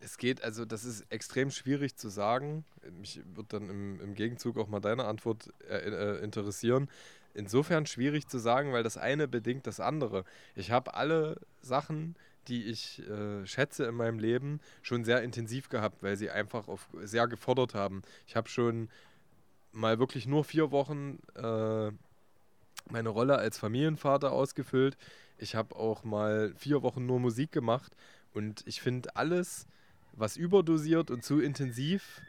es geht, also das ist extrem schwierig zu sagen. Mich wird dann im, im Gegenzug auch mal deine Antwort äh, äh, interessieren. Insofern schwierig zu sagen, weil das eine bedingt das andere. Ich habe alle Sachen, die ich äh, schätze in meinem Leben, schon sehr intensiv gehabt, weil sie einfach auf, sehr gefordert haben. Ich habe schon mal wirklich nur vier Wochen äh, meine Rolle als Familienvater ausgefüllt. Ich habe auch mal vier Wochen nur Musik gemacht und ich finde alles, was überdosiert und zu intensiv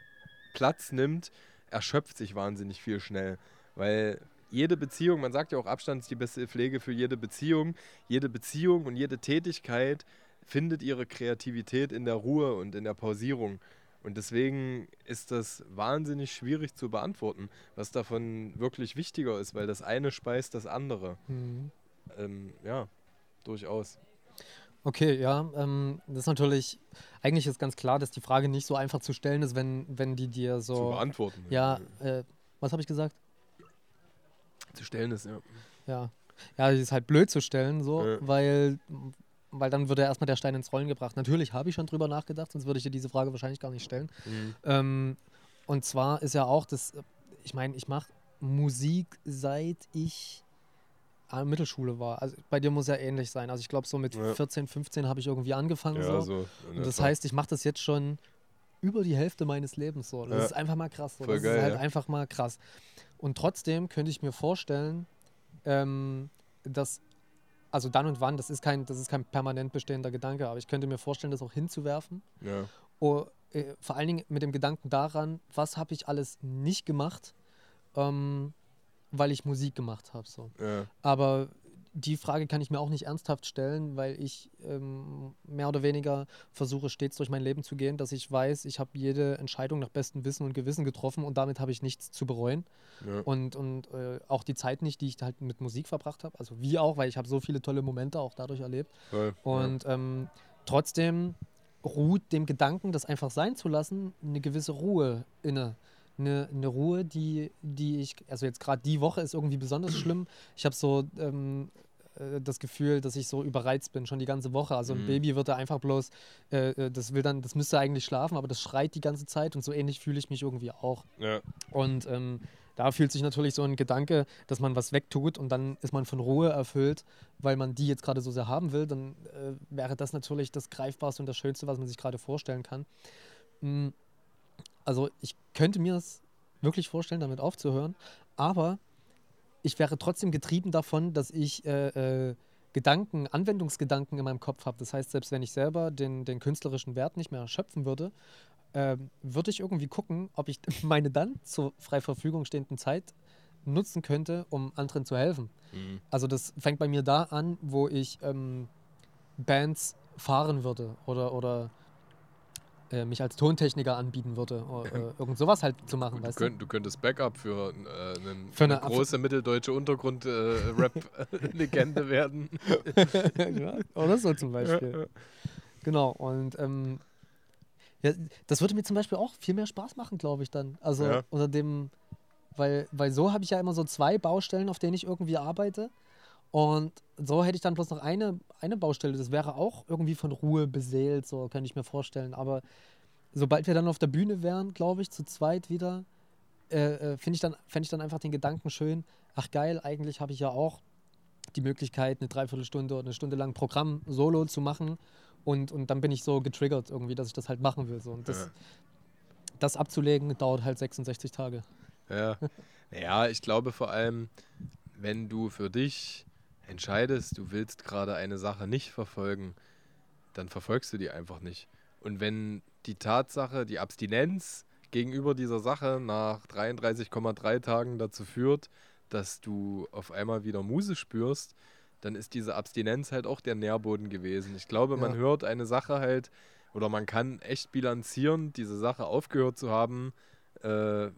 Platz nimmt, erschöpft sich wahnsinnig viel schnell. Weil jede Beziehung, man sagt ja auch, Abstand ist die beste Pflege für jede Beziehung. Jede Beziehung und jede Tätigkeit findet ihre Kreativität in der Ruhe und in der Pausierung. Und deswegen ist das wahnsinnig schwierig zu beantworten, was davon wirklich wichtiger ist, weil das eine speist das andere. Mhm. Ähm, ja, durchaus. Okay, ja, ähm, das ist natürlich, eigentlich ist ganz klar, dass die Frage nicht so einfach zu stellen ist, wenn, wenn die dir Zu so. beantworten. Ja, äh, was habe ich gesagt? Zu stellen ist, ja. Ja. Ja, die ist halt blöd zu stellen, so, Ja. weil, weil dann würde erstmal der Stein ins Rollen gebracht. Natürlich habe ich schon drüber nachgedacht, sonst würde ich dir diese Frage wahrscheinlich gar nicht stellen. Mhm. Ähm, und zwar ist ja auch das, ich meine, ich mache Musik seit ich Mittelschule war. Also bei dir muss ja ähnlich sein. Also ich glaube, so mit Ja. 14, 15 habe ich irgendwie angefangen. Ja, so. so. Und das etwa. heißt, ich mache das jetzt schon über die Hälfte meines Lebens. So. Das Ja. ist einfach mal krass. So. Das geil, ist halt einfach mal krass. Und trotzdem könnte ich mir vorstellen, ähm, dass, also dann und wann, das ist, kein, das ist kein permanent bestehender Gedanke, aber ich könnte mir vorstellen, das auch hinzuwerfen. Ja. Oh, äh, vor allen Dingen mit dem Gedanken daran, was habe ich alles nicht gemacht, ähm, weil ich Musik gemacht habe. So. Ja. Aber die Frage kann ich mir auch nicht ernsthaft stellen, weil ich ähm, mehr oder weniger versuche stets durch mein Leben zu gehen, dass ich weiß, ich habe jede Entscheidung nach bestem Wissen und Gewissen getroffen und damit habe ich nichts zu bereuen. Ja. Und, und äh, auch die Zeit nicht, die ich halt mit Musik verbracht habe. Also wie auch, weil ich habe so viele tolle Momente auch dadurch erlebt. Voll. Und ähm, trotzdem ruht dem Gedanken, das einfach sein zu lassen, eine gewisse Ruhe inne. Eine, eine Ruhe, die, die ich, also jetzt gerade die Woche ist irgendwie besonders schlimm. Ich habe so ähm, äh, das Gefühl, dass ich so überreizt bin, schon die ganze Woche. Also ein Mhm. Baby wird da einfach bloß, äh, äh, das will dann, das müsste eigentlich schlafen, aber das schreit die ganze Zeit und so ähnlich fühle ich mich irgendwie auch. ja. Und ähm, da fühlt sich natürlich so ein Gedanke, dass man was wegtut und dann ist man von Ruhe erfüllt, weil man die jetzt gerade so sehr haben will, dann äh, wäre das natürlich das Greifbarste und das Schönste, was man sich gerade vorstellen kann. Mm, Also ich könnte mir das wirklich vorstellen, damit aufzuhören, aber ich wäre trotzdem getrieben davon, dass ich äh, äh, Gedanken, Anwendungsgedanken in meinem Kopf habe. Das heißt, selbst wenn ich selber den, den künstlerischen Wert nicht mehr schöpfen würde, ähm, würde ich irgendwie gucken, ob ich meine dann zur frei Verfügung stehenden Zeit nutzen könnte, um anderen zu helfen. Mhm. Also das fängt bei mir da an, wo ich ähm, Bands fahren würde oder, oder äh, mich als Tontechniker anbieten würde, oder, äh, irgend sowas halt zu machen, Du, könnt, du könntest Backup für, äh, einen, Für eine, eine- große mitteldeutsche Untergrund-Rap-Legende werden. du? ja, oder so zum Beispiel. Genau, und ähm, ja, das würde mir zum Beispiel auch viel mehr Spaß machen, glaube ich, dann. Also Ja. unter dem, weil, weil so habe ich ja immer so zwei Baustellen, auf denen ich irgendwie arbeite. Und so hätte ich dann bloß noch eine, eine Baustelle. Das wäre auch irgendwie von Ruhe beseelt, so könnte ich mir vorstellen. Aber sobald wir dann auf der Bühne wären, glaube ich, zu zweit wieder, äh, äh, finde ich dann, fände ich dann einfach den Gedanken schön, ach geil, eigentlich habe ich ja auch die Möglichkeit, eine Dreiviertelstunde oder eine Stunde lang Programm solo zu machen. Und, und dann bin ich so getriggert irgendwie, dass ich das halt machen will. So. Und das, Ja. das abzulegen dauert halt 66 Tage. Ja. Naja, ich glaube vor allem, wenn du für dich entscheidest, du willst gerade eine Sache nicht verfolgen, dann verfolgst du die einfach nicht. Und wenn die Tatsache, die Abstinenz gegenüber dieser Sache nach 33,3 Tagen dazu führt, dass du auf einmal wieder Muse spürst, dann ist diese Abstinenz halt auch der Nährboden gewesen. Ich glaube, man Ja. hört eine Sache halt, oder man kann echt bilanzieren, diese Sache aufgehört zu haben, äh,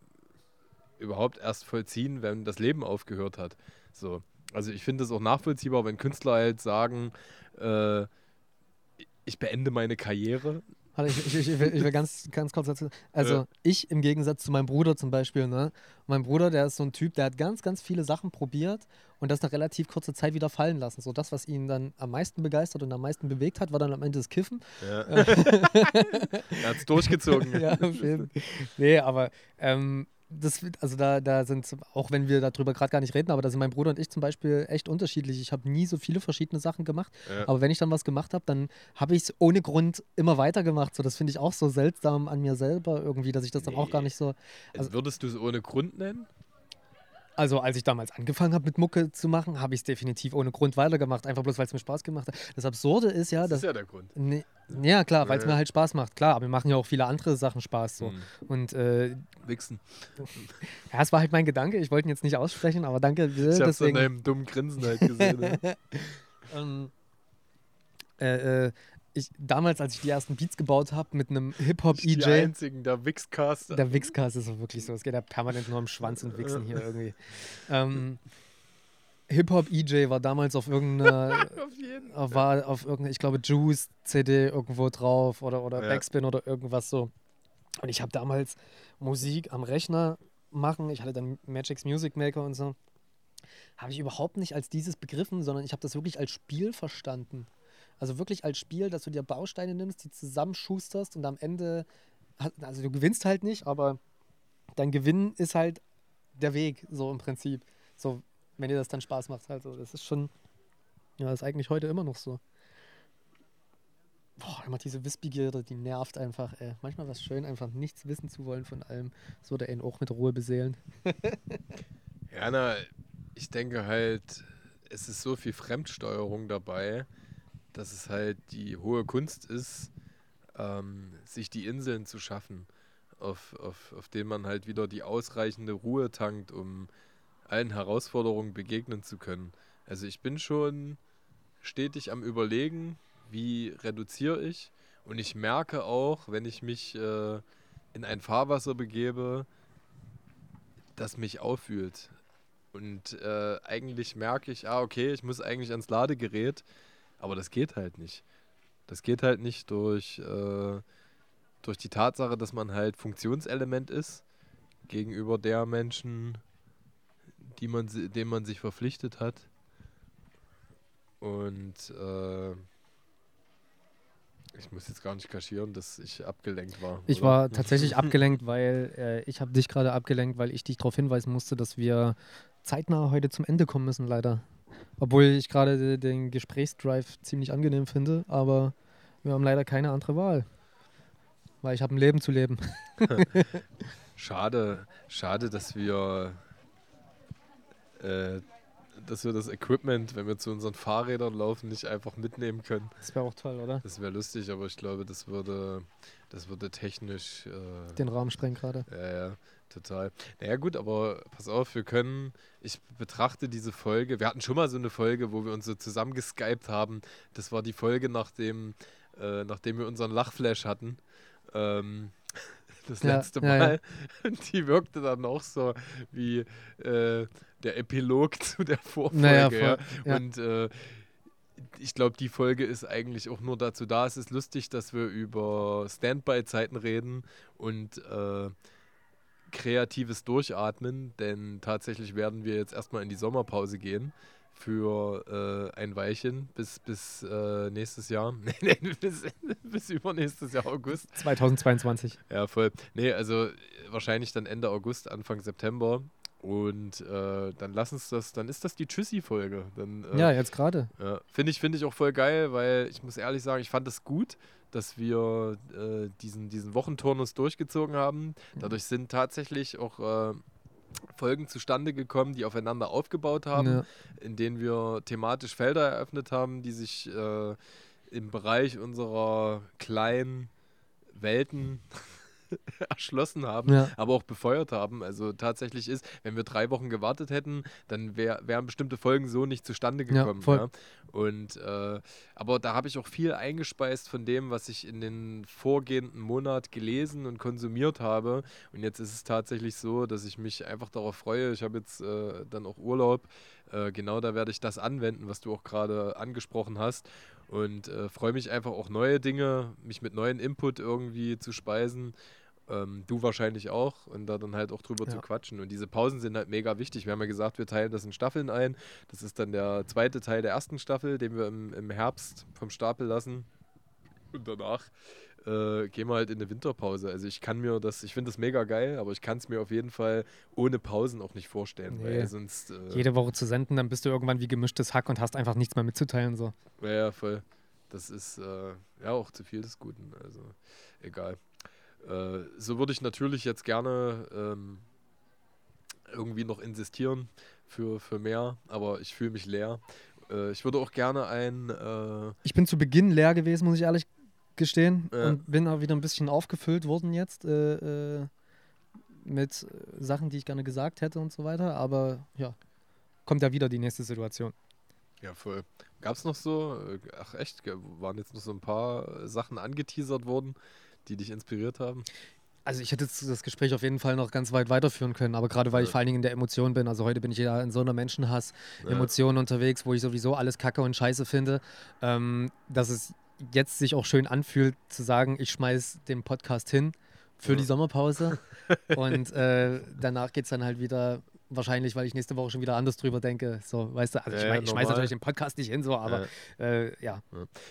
überhaupt erst vollziehen, wenn das Leben aufgehört hat. So. Also ich finde es auch nachvollziehbar, wenn Künstler halt sagen, äh, ich beende meine Karriere. Warte, ich, ich, ich, will, ich will ganz, ganz kurz dazu. Also, Ja. ich im Gegensatz zu meinem Bruder zum Beispiel, ne? Mein Bruder, der ist so ein Typ, der hat ganz, ganz viele Sachen probiert und das nach relativ kurzer Zeit wieder fallen lassen. So das, was ihn dann am meisten begeistert und am meisten bewegt hat, war dann am Ende das Kiffen. Ja. er hat es durchgezogen. ja, Nee, aber ähm, das, also da, da sind, auch wenn wir darüber gerade gar nicht reden, aber da sind mein Bruder und ich zum Beispiel echt unterschiedlich. Ich habe nie so viele verschiedene Sachen gemacht, Ja. aber wenn ich dann was gemacht habe, dann habe ich es ohne Grund immer weitergemacht. So, das finde ich auch so seltsam an mir selber irgendwie, dass ich das dann auch gar Nee. nicht so. Also würdest du es ohne Grund nennen? Also als ich damals angefangen habe mit Mucke zu machen, habe ich es definitiv ohne Grund weitergemacht, einfach bloß weil es mir Spaß gemacht hat. Das Absurde ist ja, Das dass ist ja der Grund. Nee, ja, klar, weil es mir halt Spaß macht, klar, aber mir machen ja auch viele andere Sachen Spaß so. Hm. Und äh, Wichsen. ja, es war halt mein Gedanke, ich wollte ihn jetzt nicht aussprechen, aber danke. Ich hab's an deswegen, deinem dummen Grinsen halt gesehen. ne? ähm, äh, äh, ich, damals, als ich die ersten Beats gebaut habe mit einem Die Hip-Hop-EJ, einzigen, der Wichscaster. der Wichscast ist wirklich so, es geht ja permanent nur um Schwanz und Wichsen hier irgendwie. Ähm, Hip-Hop-EJ war damals auf irgendeiner Auf jeden äh, war auf irgendeine, ich glaube, Juice CD irgendwo drauf oder, oder Ja. Backspin oder irgendwas so. Und ich habe damals Musik am Rechner machen, ich hatte dann Magic's Music Maker und so. Habe ich überhaupt nicht als dieses begriffen, sondern ich habe das wirklich als Spiel verstanden. Also wirklich als Spiel, dass du dir Bausteine nimmst, die zusammenschusterst und am Ende, also du gewinnst halt nicht, aber dein Gewinn ist halt der Weg, so im Prinzip. So, wenn dir das dann Spaß macht, halt so. Das ist schon, ja, ist eigentlich heute immer noch so. Boah, immer diese Wissbegierde, die nervt einfach. Ey. Manchmal was schön, einfach nichts wissen zu wollen von allem. Das würde einen auch mit Ruhe beseelen. ja, na, ich denke halt, es ist so viel Fremdsteuerung dabei, dass es halt die hohe Kunst ist, ähm, sich die Inseln zu schaffen, auf, auf, auf denen man halt wieder die ausreichende Ruhe tankt, um allen Herausforderungen begegnen zu können. Also ich bin schon stetig am Überlegen, wie reduziere ich. Und ich merke auch, wenn ich mich äh, in ein Fahrwasser begebe, das mich auffühlt. Und äh, eigentlich merke ich, ah, okay, ich muss eigentlich ans Ladegerät, aber das geht halt nicht. Das geht halt nicht durch, äh, durch die Tatsache, dass man halt Funktionselement ist gegenüber der Menschen, die man, dem man sich verpflichtet hat. Und äh, ich muss jetzt gar nicht kaschieren, dass ich abgelenkt war. Ich oder? war tatsächlich abgelenkt, weil äh, ich habe dich gerade abgelenkt, weil ich dich darauf hinweisen musste, dass wir zeitnah heute zum Ende kommen müssen, leider. Obwohl ich gerade den Gesprächsdrive ziemlich angenehm finde, aber wir haben leider keine andere Wahl. Weil ich habe ein Leben zu leben. schade, schade, dass wir äh, dass wir das Equipment, wenn wir zu unseren Fahrrädern laufen, nicht einfach mitnehmen können. Das wäre auch toll, oder? Das wäre lustig, aber ich glaube, das würde, das würde technisch äh, den Rahmen sprengen gerade. Ja, ja, total. Naja, gut, aber pass auf, wir können, ich betrachte diese Folge, wir hatten schon mal so eine Folge, wo wir uns so zusammengeskypt haben. Das war die Folge, nachdem, äh, nachdem wir unseren Lachflash hatten. Ähm, das ja, letzte Mal. Ja. Die wirkte dann auch so wie äh, der Epilog zu der Vorfolge. Und äh, ich glaube, die Folge ist eigentlich auch nur dazu da. Es ist lustig, dass wir über Standby-Zeiten reden und äh, kreatives Durchatmen, denn tatsächlich werden wir jetzt erstmal in die Sommerpause gehen für äh, ein Weilchen bis, bis äh, nächstes Jahr. nee, nee, bis, bis übernächstes Jahr August. 2022. Ja, voll. Nee, also wahrscheinlich dann Ende August, Anfang September. Und äh, dann lass uns das, dann ist das die Tschüssi-Folge. Äh, ja, jetzt gerade. Ja, Finde ich, find ich auch voll geil, weil ich muss ehrlich sagen, ich fand es das gut, dass wir äh, diesen, diesen Wochenturnus durchgezogen haben. Mhm. Dadurch sind tatsächlich auch äh, Folgen zustande gekommen, die aufeinander aufgebaut haben, ja. in denen wir thematisch Felder eröffnet haben, die sich äh, im Bereich unserer kleinen Welten erschlossen haben, ja. aber auch befeuert haben. Also tatsächlich ist, wenn wir drei Wochen gewartet hätten, dann wär, wären bestimmte Folgen so nicht zustande gekommen. Ja, ja. Und äh, aber da habe ich auch viel eingespeist von dem, was ich in den vorgehenden Monat gelesen und konsumiert habe. Und jetzt ist es tatsächlich so, dass ich mich einfach darauf freue. Ich habe jetzt äh, dann auch Urlaub. Äh, genau da werde ich das anwenden, was du auch gerade angesprochen hast und äh, freue mich einfach auch neue Dinge, mich mit neuen Input irgendwie zu speisen ähm, du wahrscheinlich auch und da dann halt auch drüber ja. zu quatschen. Und diese Pausen sind halt mega wichtig. Wir haben ja gesagt, wir teilen das in Staffeln ein. Das ist dann der zweite Teil der ersten Staffel, den wir im, im Herbst vom Stapel lassen. Und danach äh, gehen wir halt in eine Winterpause. Also ich kann mir das, ich finde das mega geil, aber ich kann es mir auf jeden Fall ohne Pausen auch nicht vorstellen. Nee. Weil sonst, äh, Jede Woche zu senden, dann bist du irgendwann wie gemischtes Hack und hast einfach nichts mehr mitzuteilen. So. Ja, ja voll. Das ist äh, ja auch zu viel des Guten. Also egal. Äh, so würde ich natürlich jetzt gerne ähm, irgendwie noch insistieren für, für mehr, aber ich fühle mich leer. Äh, ich würde auch gerne ein. Äh ich bin zu Beginn leer gewesen, muss ich ehrlich gestehen. Und bin auch wieder ein bisschen aufgefüllt worden jetzt äh, äh, mit Sachen, die ich gerne gesagt hätte und so weiter. Aber ja, kommt ja wieder die nächste Situation. Ja, voll. Gab es noch so, ach echt, waren jetzt noch so ein paar Sachen angeteasert worden, die dich inspiriert haben? Also ich hätte das Gespräch auf jeden Fall noch ganz weit weiterführen können, aber gerade weil ja. ich vor allen Dingen in der Emotion bin, also heute bin ich ja in so einer Menschenhass-Emotion ja. unterwegs, wo ich sowieso alles kacke und scheiße finde, ähm, dass es jetzt sich auch schön anfühlt zu sagen, ich schmeiß den Podcast hin für ja. die Sommerpause und äh, danach geht es dann halt wieder wahrscheinlich, weil ich nächste Woche schon wieder anders drüber denke. So, weißt du, also ich, mein, ich schmeiße natürlich den Podcast nicht hin, so, aber ja. Äh, ja.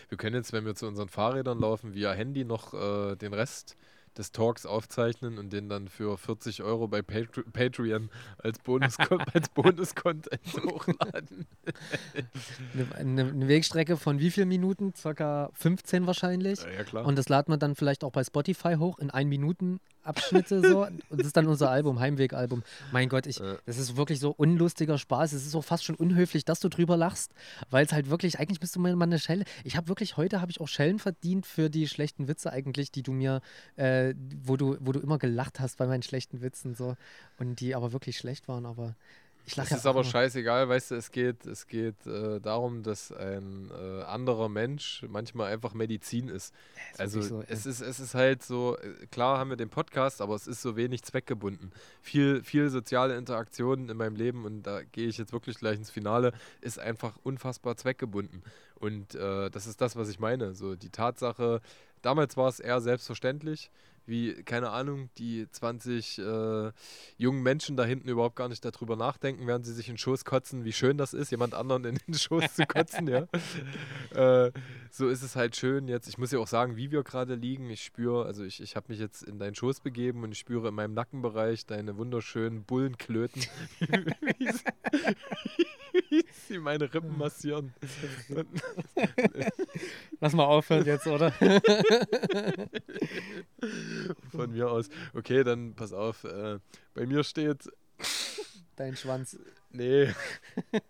Wir können jetzt, wenn wir zu unseren Fahrrädern laufen, via Handy noch äh, den Rest des Talks aufzeichnen und den dann für 40 Euro bei Patr Patreon als Bonus als Bonus-Content hochladen. Eine, eine, Wegstrecke von wie vielen Minuten? Circa 15 wahrscheinlich. Ja, ja, klar. Und das laden wir dann vielleicht auch bei Spotify hoch in 1 Minuten Abschnitte so. Und das ist dann unser Album, Heimweg-Album. Mein Gott, ich, das ist wirklich so unlustiger Spaß. Es ist auch fast schon unhöflich, dass du drüber lachst, weil es halt wirklich, eigentlich bist du mal mal eine Schelle. Ich habe wirklich, heute habe ich auch Schellen verdient für die schlechten Witze eigentlich, die du mir, äh, wo du, wo du immer gelacht hast bei meinen schlechten Witzen so. Und die aber wirklich schlecht waren, aber ich lache Es ja ist aber immer. scheißegal, weißt du, es geht, es geht äh, darum, dass ein äh, anderer Mensch manchmal einfach Medizin ist. Ist Also so, es, ist, es ist halt so, äh, klar haben wir den Podcast, aber es ist so wenig zweckgebunden. Viel, viel soziale Interaktion in meinem Leben und da gehe ich jetzt wirklich gleich ins Finale, ist einfach unfassbar zweckgebunden. Und äh, das ist das, was ich meine. So die Tatsache, damals war es eher selbstverständlich, wie, keine Ahnung, die 20 äh, jungen Menschen da hinten überhaupt gar nicht darüber nachdenken, während sie sich in den Schoß kotzen, wie schön das ist, jemand anderen in den Schoß zu kotzen, ja. Äh, so ist es halt schön jetzt. Ich muss ja auch sagen, wie wir gerade liegen. Ich spüre, also ich, ich habe mich jetzt in deinen Schoß begeben und ich spüre in meinem Nackenbereich deine wunderschönen Bullenklöten, wie sie- meine Rippen massieren. Lass mal aufhören jetzt, oder? Von mir aus. Okay, dann pass auf. Äh, bei mir steht Dein Schwanz. Nee.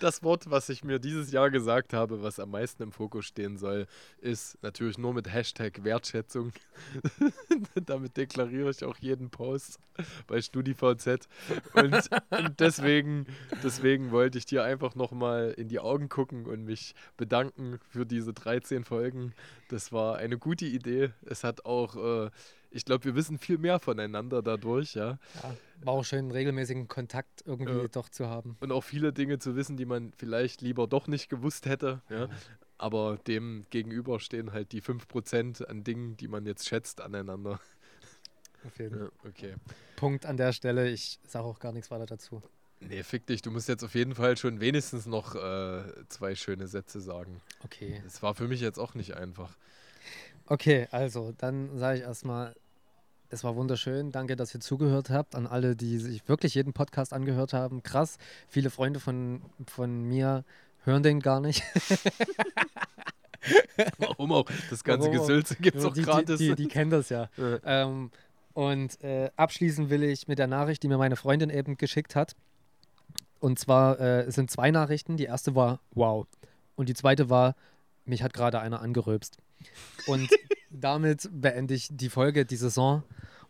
Das Wort, was ich mir dieses Jahr gesagt habe, was am meisten im Fokus stehen soll, ist natürlich nur mit Hashtag Wertschätzung. Damit deklariere ich auch jeden Post bei StudiVZ. Und, und deswegen, deswegen wollte ich dir einfach nochmal in die Augen gucken und mich bedanken für diese 13 Folgen. Das war eine gute Idee. Es hat auch, äh, ich glaube, wir wissen viel mehr voneinander dadurch, ja. Ja, war auch schön, einen regelmäßigen Kontakt irgendwie Ja. doch zu haben. und auch viele Dinge zu wissen, die man vielleicht lieber doch nicht gewusst hätte. Ja? Aber dem gegenüber stehen halt die 5% an Dingen, die man jetzt schätzt, aneinander. Auf jeden Ja, okay. Punkt an der Stelle. Ich sage auch gar nichts weiter dazu. Nee, fick dich, du musst jetzt auf jeden Fall schon wenigstens noch äh, zwei schöne Sätze sagen. Okay. Das war für mich jetzt auch nicht einfach. Okay, also dann sage ich erstmal, es war wunderschön. Danke, dass ihr zugehört habt. An alle, die sich wirklich jeden Podcast angehört haben. Krass. Viele Freunde von, von mir hören den gar nicht. Warum auch? Das ganze? Gesülze gibt es auch die, gratis. Die, die, die kennen das ja. Ja. Ähm, und äh, abschließen will ich mit der Nachricht, die mir meine Freundin eben geschickt hat. Und zwar äh, es sind zwei Nachrichten. Die erste war wow. Und die zweite war, mich hat gerade einer angeröpst. Und damit beende ich die Folge, die Saison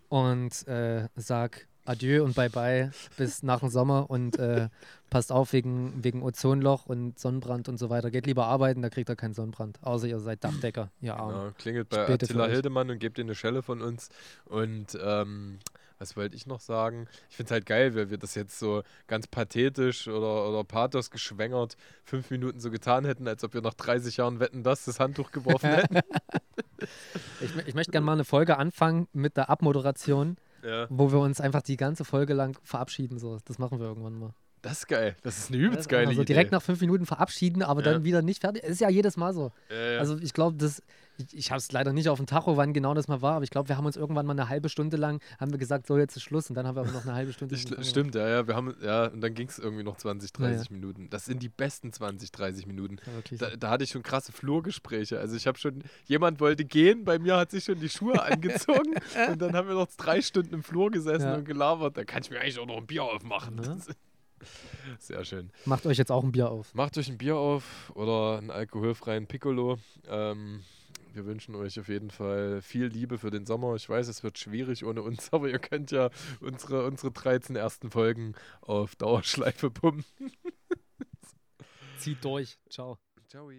und äh, sag Adieu und Bye-bye bis nach dem Sommer und äh, passt auf wegen, wegen Ozonloch und Sonnenbrand und so weiter. Geht lieber arbeiten, da kriegt ihr keinen Sonnenbrand. Außer ihr seid Dachdecker, ihr Armen. Genau, klingelt bei Späte Attila. Hildemann und gebt ihr eine Schelle von uns. Und ähm, was wollte ich noch sagen? Ich finde es halt geil, weil wir das jetzt so ganz pathetisch oder, oder pathos geschwängert fünf Minuten so getan hätten, als ob wir nach 30 Jahren Wetten, dass das Handtuch geworfen hätten. Ich, ich möchte gerne mal eine Folge anfangen mit der Abmoderation, ja, wo wir uns einfach die ganze Folge lang verabschieden. So. Das machen wir irgendwann mal. Das ist geil. Das ist eine übelst Also geile direkt Idee. nach fünf Minuten verabschieden, aber Ja. dann wieder nicht fertig. Es ist ja jedes Mal so. Ja, ja. Also ich glaube, das, ich, ich habe es leider nicht auf dem Tacho, wann genau das mal war, aber ich glaube, wir haben uns irgendwann mal eine halbe Stunde lang, haben wir gesagt, so jetzt ist Schluss und dann haben wir aber noch eine halbe Stunde. St stimmt, ja, ja. Wir haben, ja, und dann ging es irgendwie noch 20, 30 Ja, Minuten. Das sind die besten 20, 30 Minuten. Da, da hatte ich schon krasse Flurgespräche. Also ich habe schon, jemand wollte gehen, bei mir hat sich schon die Schuhe angezogen und dann haben wir noch drei Stunden im Flur gesessen und gelabert. Da kann ich mir eigentlich auch noch ein Bier aufmachen. Sehr schön. Macht euch jetzt auch ein Bier auf. Macht euch ein Bier auf oder einen alkoholfreien Piccolo. Ähm, wir wünschen euch auf jeden Fall viel Liebe für den Sommer. Ich weiß, es wird schwierig ohne uns, aber ihr könnt ja unsere, unsere 13 ersten Folgen auf Dauerschleife pumpen. Zieht durch. Ciao. Ciao.